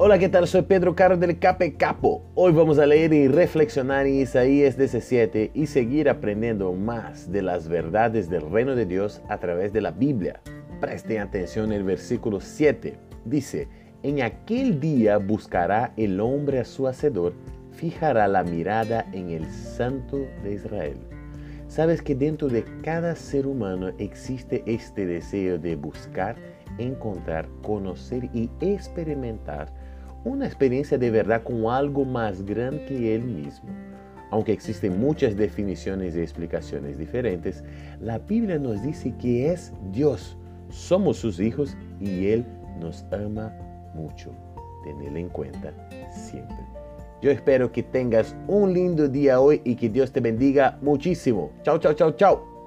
Hola, ¿qué tal? Soy Pedro Caro del Cape Capo. Hoy vamos a leer y reflexionar en Isaías 17 y seguir aprendiendo más de las verdades del reino de Dios a través de la Biblia. Presten atención el versículo 7. Dice, en aquel día buscará el hombre a su hacedor, fijará la mirada en el Santo de Israel. Sabes que dentro de cada ser humano existe este deseo de buscar, encontrar, conocer y experimentar una experiencia de verdad con algo más grande que él mismo. Aunque existen muchas definiciones y explicaciones diferentes, la Biblia nos dice que es Dios, somos sus hijos y Él nos ama mucho. Tenedlo en cuenta siempre. Yo espero que tengas un lindo día hoy y que Dios te bendiga muchísimo. Chao, chao, chao, chao.